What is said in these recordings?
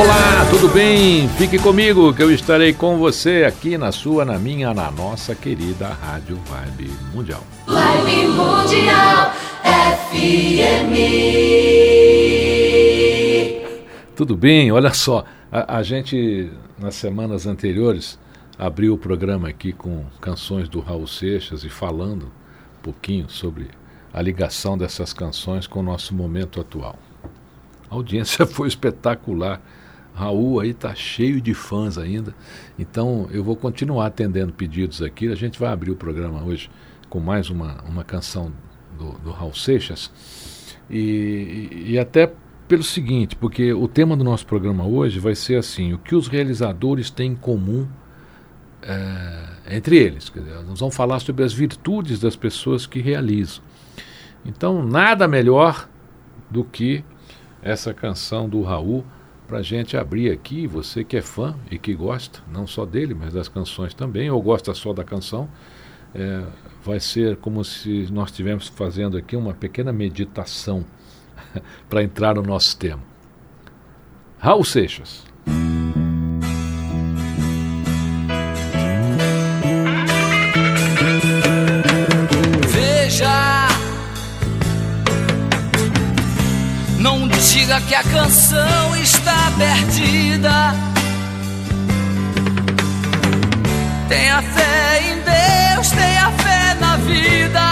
Olá, tudo bem? Fique comigo que eu estarei com você aqui na sua, na minha, na nossa querida Rádio Vibe Mundial. Vibe Mundial FM. Tudo bem? Olha só, a, a gente nas semanas anteriores abriu o programa aqui com canções do Raul Seixas e falando um pouquinho sobre a ligação dessas canções com o nosso momento atual. A audiência foi espetacular. Raul aí tá cheio de fãs ainda. Então eu vou continuar atendendo pedidos aqui. A gente vai abrir o programa hoje com mais uma, uma canção do, do Raul Seixas. E, e até pelo seguinte, porque o tema do nosso programa hoje vai ser assim: o que os realizadores têm em comum é, entre eles. Dizer, nós vamos falar sobre as virtudes das pessoas que realizam. Então, nada melhor do que essa canção do Raul para gente abrir aqui. Você que é fã e que gosta, não só dele, mas das canções também, ou gosta só da canção, é, vai ser como se nós estivéssemos fazendo aqui uma pequena meditação para entrar no nosso tema. Raul Seixas. Canção está perdida. Tenha fé em Deus, tenha fé na vida.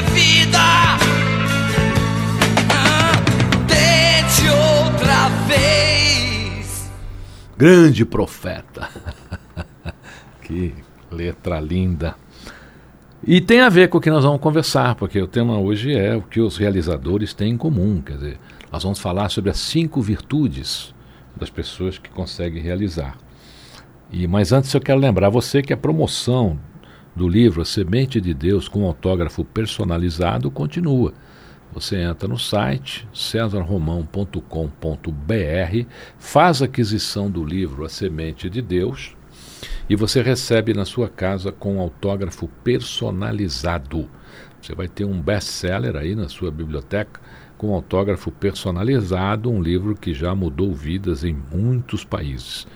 Vive a vida. Ah, Tente outra vez. Grande profeta. que letra linda. E tem a ver com o que nós vamos conversar, porque o tema hoje é o que os realizadores têm em comum. Quer dizer, nós vamos falar sobre as cinco virtudes das pessoas que conseguem realizar. E mas antes eu quero lembrar você que a promoção do livro A Semente de Deus com autógrafo personalizado continua. Você entra no site cesarromão.com.br, faz aquisição do livro A Semente de Deus e você recebe na sua casa com autógrafo personalizado. Você vai ter um best-seller aí na sua biblioteca com autógrafo personalizado, um livro que já mudou vidas em muitos países.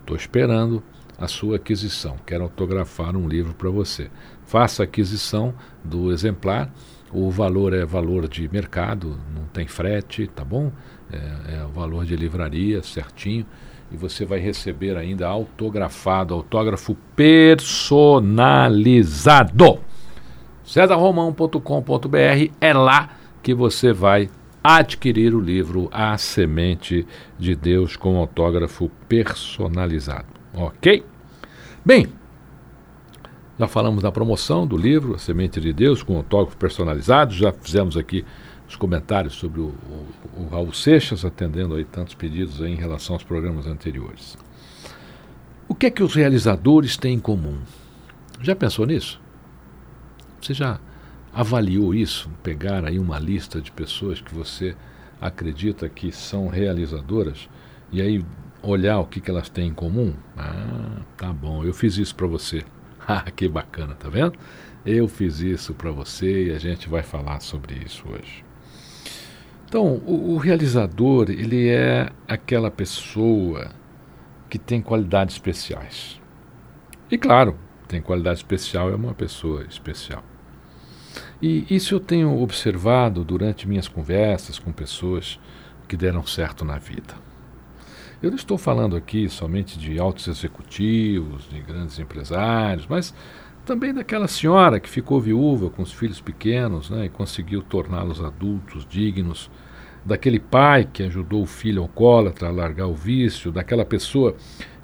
Estou esperando a sua aquisição. Quero autografar um livro para você. Faça a aquisição do exemplar o valor é valor de mercado, não tem frete, tá bom? É, é o valor de livraria, certinho. E você vai receber ainda autografado, autógrafo personalizado. cesarromão.com.br é lá que você vai adquirir o livro A Semente de Deus com autógrafo personalizado. Ok? Bem, já falamos da promoção do livro A Semente de Deus, com autógrafo personalizado. Já fizemos aqui os comentários sobre o, o, o Raul Seixas, atendendo aí tantos pedidos aí em relação aos programas anteriores. O que é que os realizadores têm em comum? Já pensou nisso? Você já avaliou isso? Pegar aí uma lista de pessoas que você acredita que são realizadoras e aí olhar o que, que elas têm em comum? Ah, tá bom, eu fiz isso para você. Ah, que bacana, tá vendo? Eu fiz isso para você e a gente vai falar sobre isso hoje. Então, o, o, realizador, ele é aquela pessoa que tem qualidades especiais. E claro, tem qualidade especial, é uma pessoa especial. E isso eu tenho observado durante minhas conversas com pessoas que deram certo na vida. Eu não estou falando aqui somente de altos executivos, de grandes empresários, mas também daquela senhora que ficou viúva com os filhos pequenos né, e conseguiu torná-los adultos dignos, daquele pai que ajudou o filho alcoólatra a largar o vício, daquela pessoa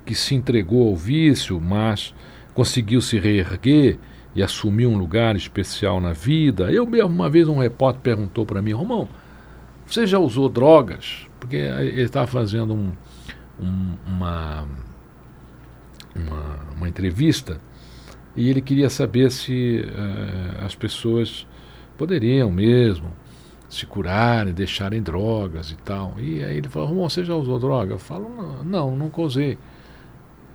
que se entregou ao vício, mas conseguiu se reerguer e assumir um lugar especial na vida. Eu mesmo, uma vez, um repórter perguntou para mim, Romão, você já usou drogas? Porque ele estava fazendo um, um, uma, uma, uma, entrevista e ele queria saber se uh, as pessoas poderiam mesmo se curarem, deixarem drogas e tal. E aí ele falou, Romão, você já usou droga? Eu falo, não, nunca usei.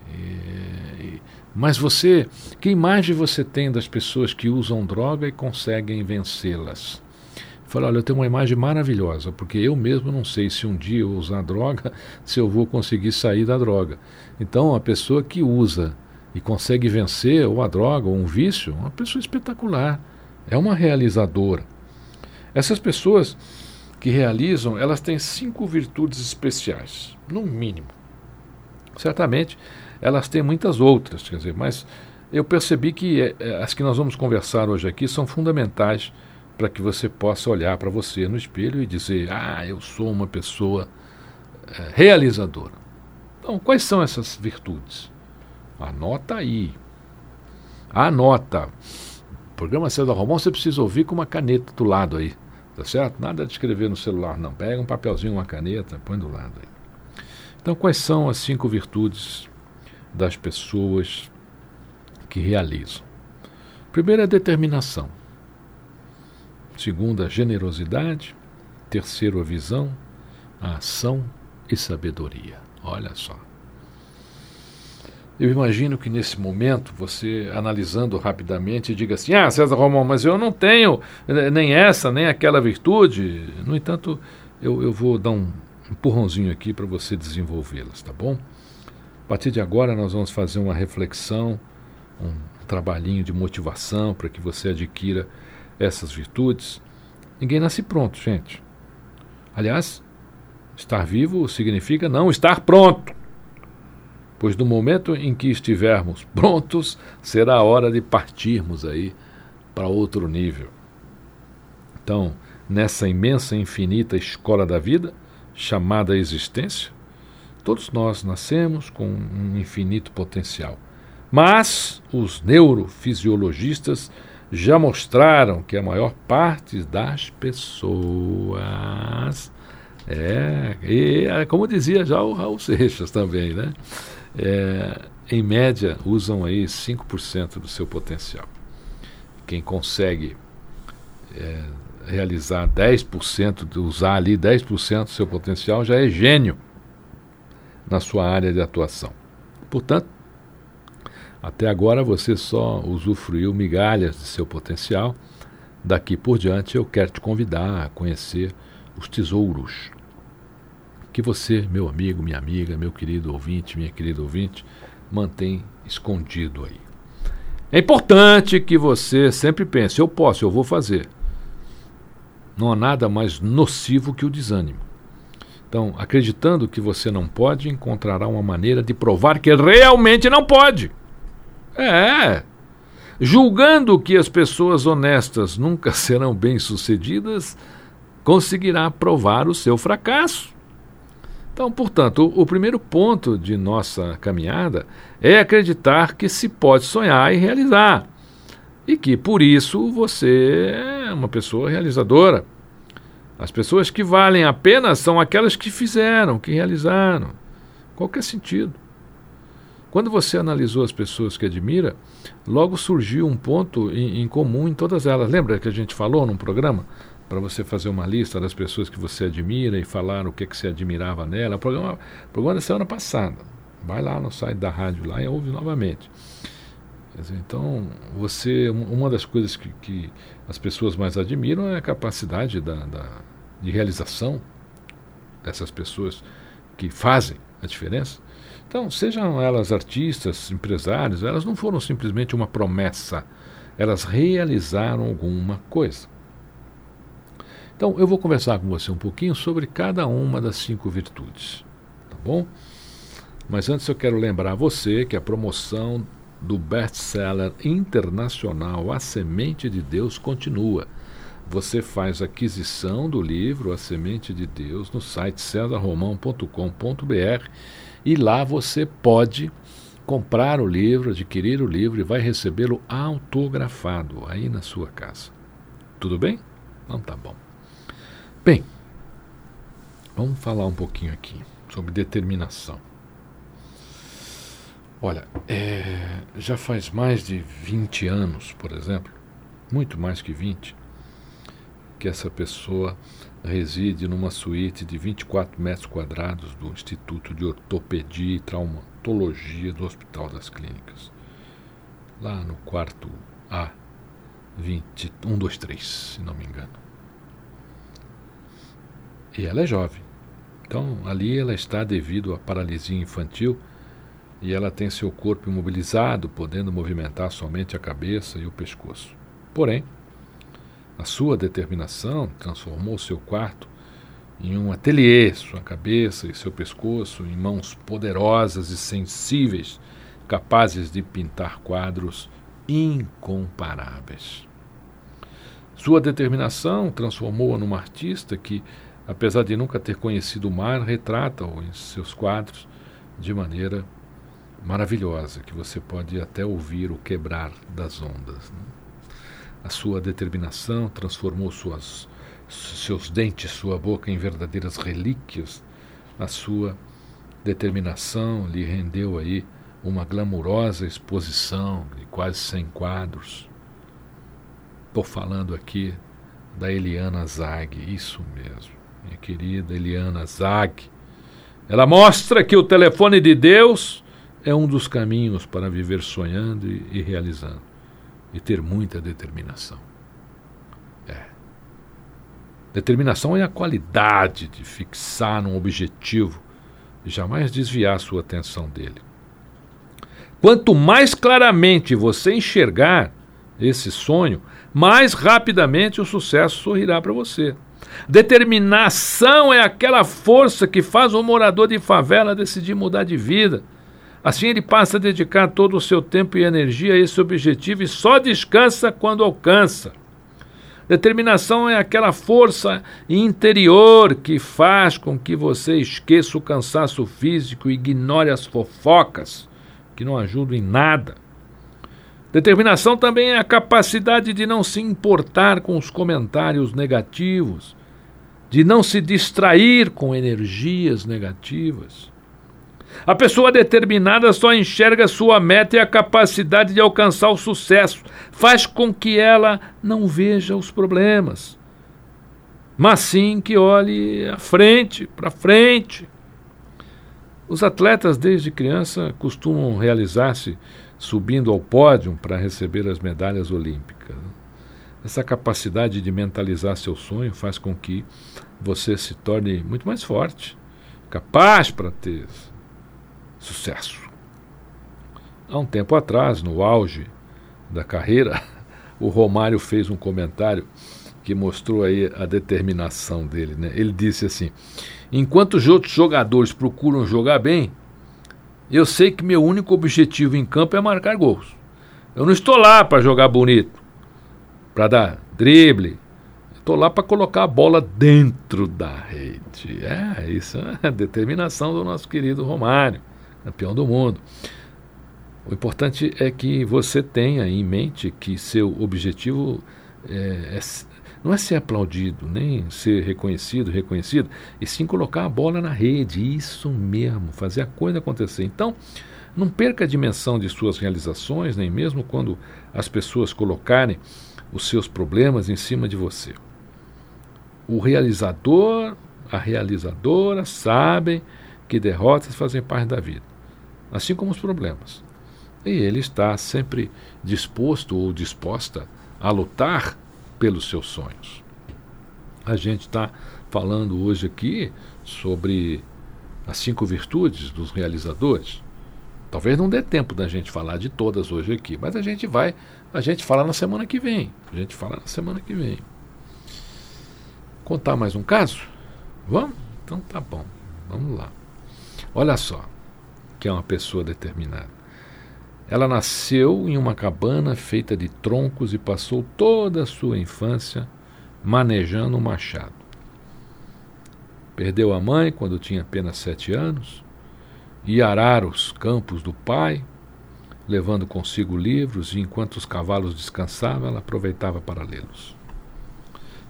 E, mas você, que imagem você tem das pessoas que usam droga e conseguem vencê-las? Falei, olha, eu tenho uma imagem maravilhosa, porque eu mesmo não sei se um dia eu usar droga, se eu vou conseguir sair da droga. Então, a pessoa que usa e consegue vencer ou a droga ou um vício, é uma pessoa espetacular, é uma realizadora. Essas pessoas que realizam, elas têm cinco virtudes especiais, no mínimo. Certamente, elas têm muitas outras, quer dizer, mas eu percebi que é, as que nós vamos conversar hoje aqui são fundamentais para que você possa olhar para você no espelho e dizer: Ah, eu sou uma pessoa é, realizadora. Então, quais são essas virtudes? Anota aí. Anota. O programa César Romão você precisa ouvir com uma caneta do lado aí. Tá certo? Nada de escrever no celular, não. Pega um papelzinho, uma caneta, põe do lado aí. Então, quais são as cinco virtudes das pessoas que realizam? Primeiro é determinação. Segundo, a generosidade. Terceiro, a visão, a ação e sabedoria. Olha só. Eu imagino que nesse momento, você analisando rapidamente, diga assim: Ah, César Romão, mas eu não tenho nem essa, nem aquela virtude. No entanto, eu, eu vou dar um empurrãozinho aqui para você desenvolvê-las, tá bom? A partir de agora, nós vamos fazer uma reflexão, um trabalhinho de motivação para que você adquira essas virtudes, ninguém nasce pronto, gente. Aliás, estar vivo significa não estar pronto. Pois no momento em que estivermos prontos, será a hora de partirmos aí para outro nível. Então, nessa imensa e infinita escola da vida, chamada existência, todos nós nascemos com um infinito potencial. Mas os neurofisiologistas já mostraram que a maior parte das pessoas é, e, é, como dizia já o Raul Seixas também, né? é, em média, usam aí 5% do seu potencial. Quem consegue é, realizar 10%, de usar ali 10% do seu potencial, já é gênio na sua área de atuação. Portanto, até agora você só usufruiu migalhas de seu potencial. Daqui por diante eu quero te convidar a conhecer os tesouros que você, meu amigo, minha amiga, meu querido ouvinte, minha querida ouvinte, mantém escondido aí. É importante que você sempre pense: eu posso, eu vou fazer. Não há nada mais nocivo que o desânimo. Então, acreditando que você não pode, encontrará uma maneira de provar que realmente não pode. É. Julgando que as pessoas honestas nunca serão bem-sucedidas, conseguirá provar o seu fracasso. Então, portanto, o, o primeiro ponto de nossa caminhada é acreditar que se pode sonhar e realizar. E que por isso você é uma pessoa realizadora. As pessoas que valem a pena são aquelas que fizeram, que realizaram. Qualquer sentido. Quando você analisou as pessoas que admira, logo surgiu um ponto em, em comum em todas elas. Lembra que a gente falou num programa? para você fazer uma lista das pessoas que você admira e falar o que, que você admirava nela. O programa, o programa da semana passada. Vai lá no site da rádio lá e ouve novamente. Então, você, uma das coisas que, que, as pessoas mais admiram é a capacidade da, da, de realização dessas pessoas que fazem a diferença. Então, sejam elas artistas, empresários, elas não foram simplesmente uma promessa, elas realizaram alguma coisa. Então, eu vou conversar com você um pouquinho sobre cada uma das cinco virtudes, tá bom? Mas antes eu quero lembrar você que a promoção do best-seller internacional A Semente de Deus continua. Você faz aquisição do livro A Semente de Deus no site cesarromão.com.br e lá você pode comprar o livro, adquirir o livro e vai recebê-lo autografado aí na sua casa. Tudo bem? Então tá bom. Bem, vamos falar um pouquinho aqui sobre determinação. Olha, é, já faz mais de 20 anos, por exemplo, muito mais que 20, que essa pessoa reside numa suíte de 24 metros quadrados do Instituto de Ortopedia e Traumatologia do Hospital das Clínicas. Lá no quarto A, 20, 123, se não me engano. E ela é jovem. Então, ali ela está devido à paralisia infantil e ela tem seu corpo imobilizado, podendo movimentar somente a cabeça e o pescoço. Porém, a sua determinação transformou seu quarto em um ateliê, sua cabeça e seu pescoço em mãos poderosas e sensíveis, capazes de pintar quadros incomparáveis. Sua determinação transformou-a numa artista que apesar de nunca ter conhecido o mar, retrata-o em seus quadros de maneira maravilhosa, que você pode até ouvir o quebrar das ondas. Né? A sua determinação transformou suas, seus dentes, sua boca em verdadeiras relíquias. A sua determinação lhe rendeu aí uma glamurosa exposição de quase 100 quadros. Estou falando aqui da Eliana Zag, isso mesmo minha querida Eliana Zag. Ela mostra que o telefone de Deus é um dos caminhos para viver sonhando e, e realizando. E ter muita determinação. É. Determinação é a qualidade de fixar um objetivo e jamais desviar sua atenção dele. Quanto mais claramente você enxergar esse sonho, mais rapidamente o sucesso sorrirá para você. Determinação é aquela força que faz um morador de favela decidir mudar de vida. Assim ele passa a dedicar todo o seu tempo e energia a esse objetivo e só descansa quando alcança. Determinação é aquela força interior que faz com que você esqueça o cansaço físico e ignore as fofocas, que não ajudam em nada. Determinação também é a capacidade de não se importar com os comentários negativos, de não se distrair com energias negativas. A pessoa determinada só enxerga sua meta e a capacidade de alcançar o sucesso. Faz com que ela não veja os problemas, mas sim que olhe à frente, para frente. Os atletas, desde criança, costumam realizar-se subindo ao pódio para receber as medalhas olímpicas. Essa capacidade de mentalizar seu sonho faz com que você se torne muito mais forte, capaz para ter sucesso. Há um tempo atrás, no auge da carreira, o Romário fez um comentário que mostrou aí a determinação dele. Né? Ele disse assim: Enquanto os outros jogadores procuram jogar bem, eu sei que meu único objetivo em campo é marcar gols. Eu não estou lá para jogar bonito, para dar drible. Estou lá para colocar a bola dentro da rede. É, isso é a determinação do nosso querido Romário, campeão do mundo. O importante é que você tenha em mente que seu objetivo é, é não é ser aplaudido, nem ser reconhecido, reconhecido, e sim colocar a bola na rede. Isso mesmo, fazer a coisa acontecer. Então, não perca a dimensão de suas realizações, nem mesmo quando as pessoas colocarem os seus problemas em cima de você. O realizador, a realizadora sabem que derrotas fazem parte da vida, assim como os problemas. E ele está sempre disposto ou disposta a lutar pelos seus sonhos. A gente está falando hoje aqui sobre as cinco virtudes dos realizadores. Talvez não dê tempo da gente falar de todas hoje aqui, mas a gente vai, a gente fala na semana que vem. A gente fala na semana que vem. Contar mais um caso? Vamos? Então tá bom. Vamos lá. Olha só, que é uma pessoa determinada. Ela nasceu em uma cabana feita de troncos e passou toda a sua infância manejando um machado. Perdeu a mãe quando tinha apenas sete anos, ia arar os campos do pai, levando consigo livros, e enquanto os cavalos descansavam, ela aproveitava para lê-los.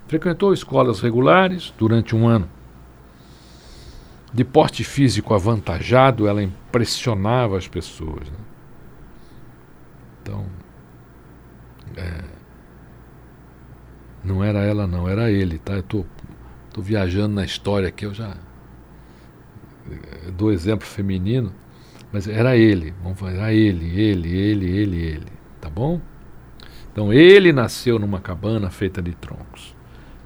Frequentou escolas regulares durante um ano. De porte físico avantajado, ela impressionava as pessoas. Né? Então, é, não era ela não, era ele, tá? Eu tô, tô viajando na história aqui, eu já é, dou exemplo feminino, mas era ele, vamos falar, era ele, ele, ele, ele, ele, tá bom? Então ele nasceu numa cabana feita de troncos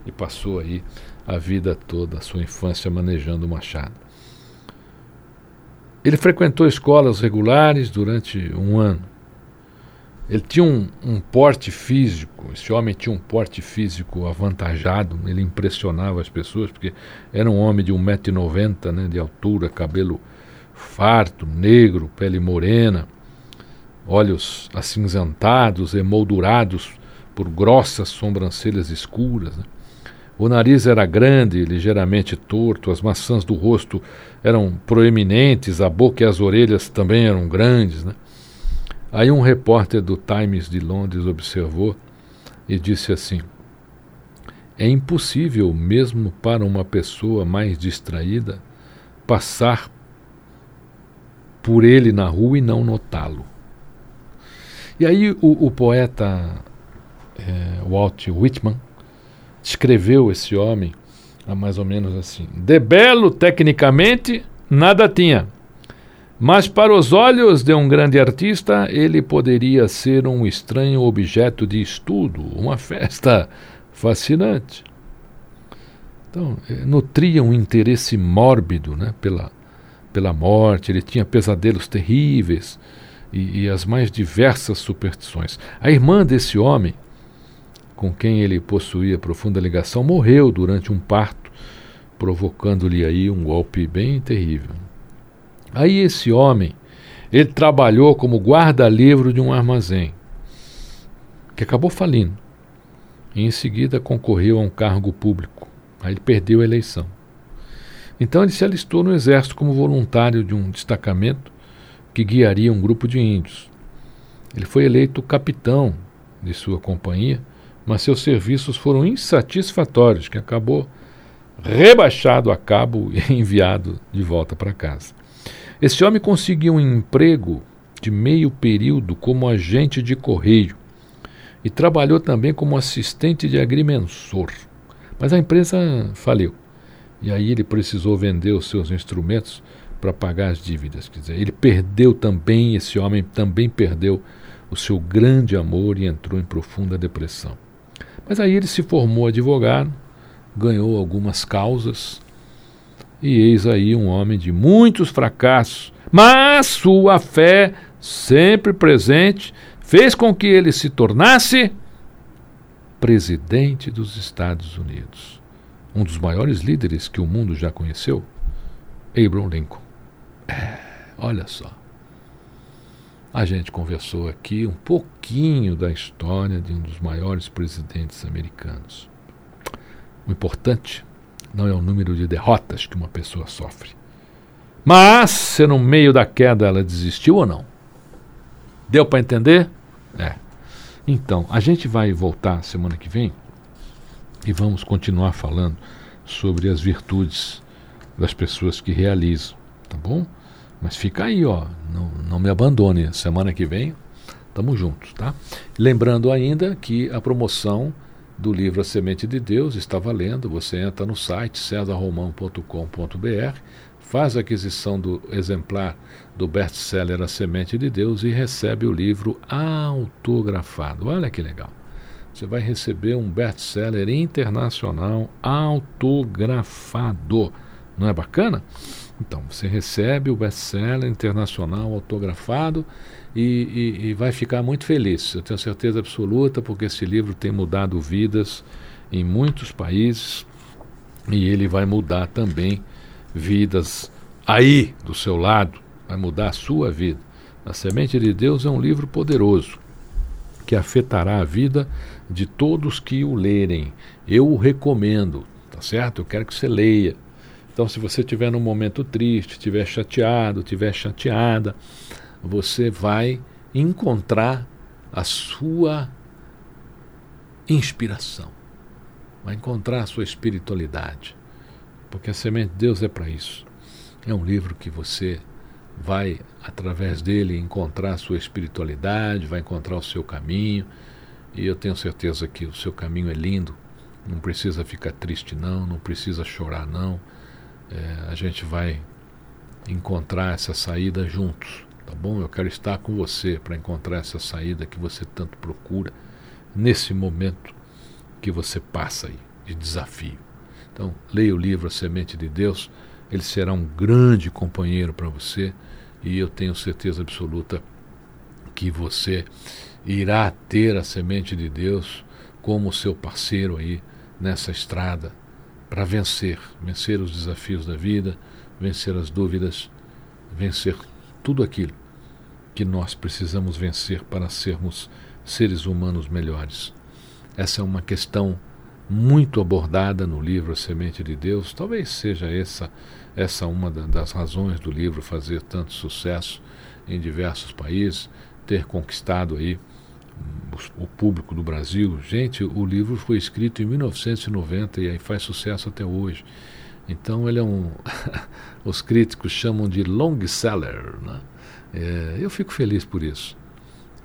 e passou aí a vida toda, a sua infância manejando o machado. Ele frequentou escolas regulares durante um ano. Ele tinha um, um, porte físico, esse homem tinha um porte físico avantajado, ele impressionava as pessoas, porque era um homem de 1,90m né, de altura, cabelo farto, negro, pele morena, olhos acinzentados, emoldurados por grossas sobrancelhas escuras. Né. O nariz era grande, ligeiramente torto, as maçãs do rosto eram proeminentes, a boca e as orelhas também eram grandes. Né? Aí um repórter do Times de Londres observou e disse assim: É impossível, mesmo para uma pessoa mais distraída, passar por ele na rua e não notá-lo. E aí o, o poeta é, Walt Whitman descreveu esse homem a mais ou menos assim: De belo tecnicamente nada tinha mas para os olhos de um grande artista, ele poderia ser um estranho objeto de estudo, uma festa fascinante. Então, eh, nutria um interesse mórbido né, pela, pela morte, ele tinha pesadelos terríveis e, e as mais diversas superstições. A irmã desse homem, com quem ele possuía profunda ligação, morreu durante um parto, provocando-lhe aí um golpe bem terrível. Aí esse homem, ele trabalhou como guarda-livro de um armazém, que acabou falindo. E em seguida concorreu a um cargo público. Aí ele perdeu a eleição. Então ele se alistou no exército como voluntário de um destacamento que guiaria um grupo de índios. Ele foi eleito capitão de sua companhia, mas seus serviços foram insatisfatórios, que acabou rebaixado a cabo e enviado de volta para casa. Esse homem conseguiu um emprego de meio período como agente de correio e trabalhou também como assistente de agrimensor. Mas a empresa faliu. E aí ele precisou vender os seus instrumentos para pagar as dívidas. Quer dizer, ele perdeu também, esse homem também perdeu o seu grande amor e entrou em profunda depressão. Mas aí ele se formou advogado, ganhou algumas causas, e eis aí um homem de muitos fracassos, mas sua fé, sempre presente, fez com que ele se tornasse presidente dos Estados Unidos, um dos maiores líderes que o mundo já conheceu, Abraham Lincoln. É, olha só. A gente conversou aqui um pouquinho da história de um dos maiores presidentes americanos. O importante não é o número de derrotas que uma pessoa sofre, mas se no meio da queda ela desistiu ou não. Deu para entender? É. Então, a gente vai voltar semana que vem e vamos continuar falando sobre as virtudes das pessoas que realizam, tá bom? Mas fica aí, ó. Não, não me abandone. Semana que vem, tamo juntos, tá? Lembrando ainda que a promoção do livro A Semente de Deus está valendo. Você entra no site cesarromão.com.br, faz a aquisição do exemplar do best-seller A Semente de Deus e recebe o livro autografado. Olha que legal. Você vai receber um best-seller internacional autografado. Não é bacana? Então, você recebe o best-seller internacional autografado e, e, e, vai ficar muito feliz. Eu tenho certeza absoluta, porque esse livro tem mudado vidas em muitos países e ele vai mudar também vidas aí do seu lado, vai mudar a sua vida. A Semente de Deus é um livro poderoso que afetará a vida de todos que o lerem. Eu o recomendo, tá certo? Eu quero que você leia. Então, se você estiver num momento triste, estiver chateado, estiver chateada, você vai encontrar a sua inspiração, vai encontrar a sua espiritualidade, porque a semente de Deus é para isso. É um livro que você vai, através dele, encontrar a sua espiritualidade, vai encontrar o seu caminho, e eu tenho certeza que o seu caminho é lindo. Não precisa ficar triste, não, não precisa chorar, não é, a gente vai encontrar essa saída juntos, tá bom? Eu quero estar com você para encontrar essa saída que você tanto procura nesse momento que você passa aí de desafio. Então, leia o livro A Semente de Deus, ele será um grande companheiro para você e eu tenho certeza absoluta que você irá ter a semente de Deus como seu parceiro aí nessa estrada para vencer, vencer os desafios da vida, vencer as dúvidas, vencer tudo aquilo que nós precisamos vencer para sermos seres humanos melhores. Essa é uma questão muito abordada no livro A Semente de Deus. Talvez seja essa essa uma das razões do livro fazer tanto sucesso em diversos países, ter conquistado aí o público do Brasil. Gente, o livro foi escrito em 1990 e aí faz sucesso até hoje. Então ele é um. os críticos chamam de long seller. Né? É, eu fico feliz por isso.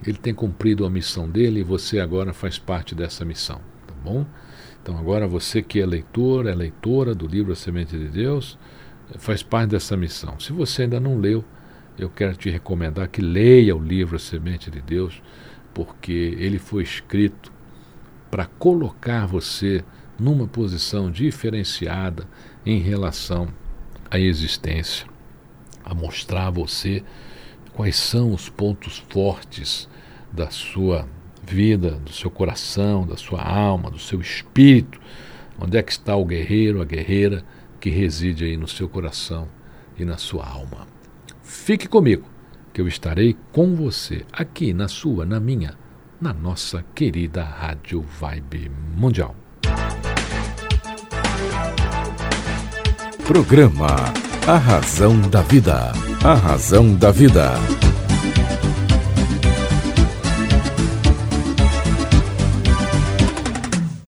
Ele tem cumprido a missão dele e você agora faz parte dessa missão, tá bom? Então agora você que é leitor, é leitora do livro A Semente de Deus, faz parte dessa missão. Se você ainda não leu, eu quero te recomendar que leia o livro A Semente de Deus porque ele foi escrito para colocar você numa posição diferenciada em relação à existência, a mostrar a você quais são os pontos fortes da sua vida, do seu coração, da sua alma, do seu espírito, onde é que está o guerreiro, a guerreira que reside aí no seu coração e na sua alma. Fique comigo que eu estarei com você aqui na sua, na minha, na nossa querida Rádio Vibe Mundial. Programa A Razão da Vida. A Razão da Vida.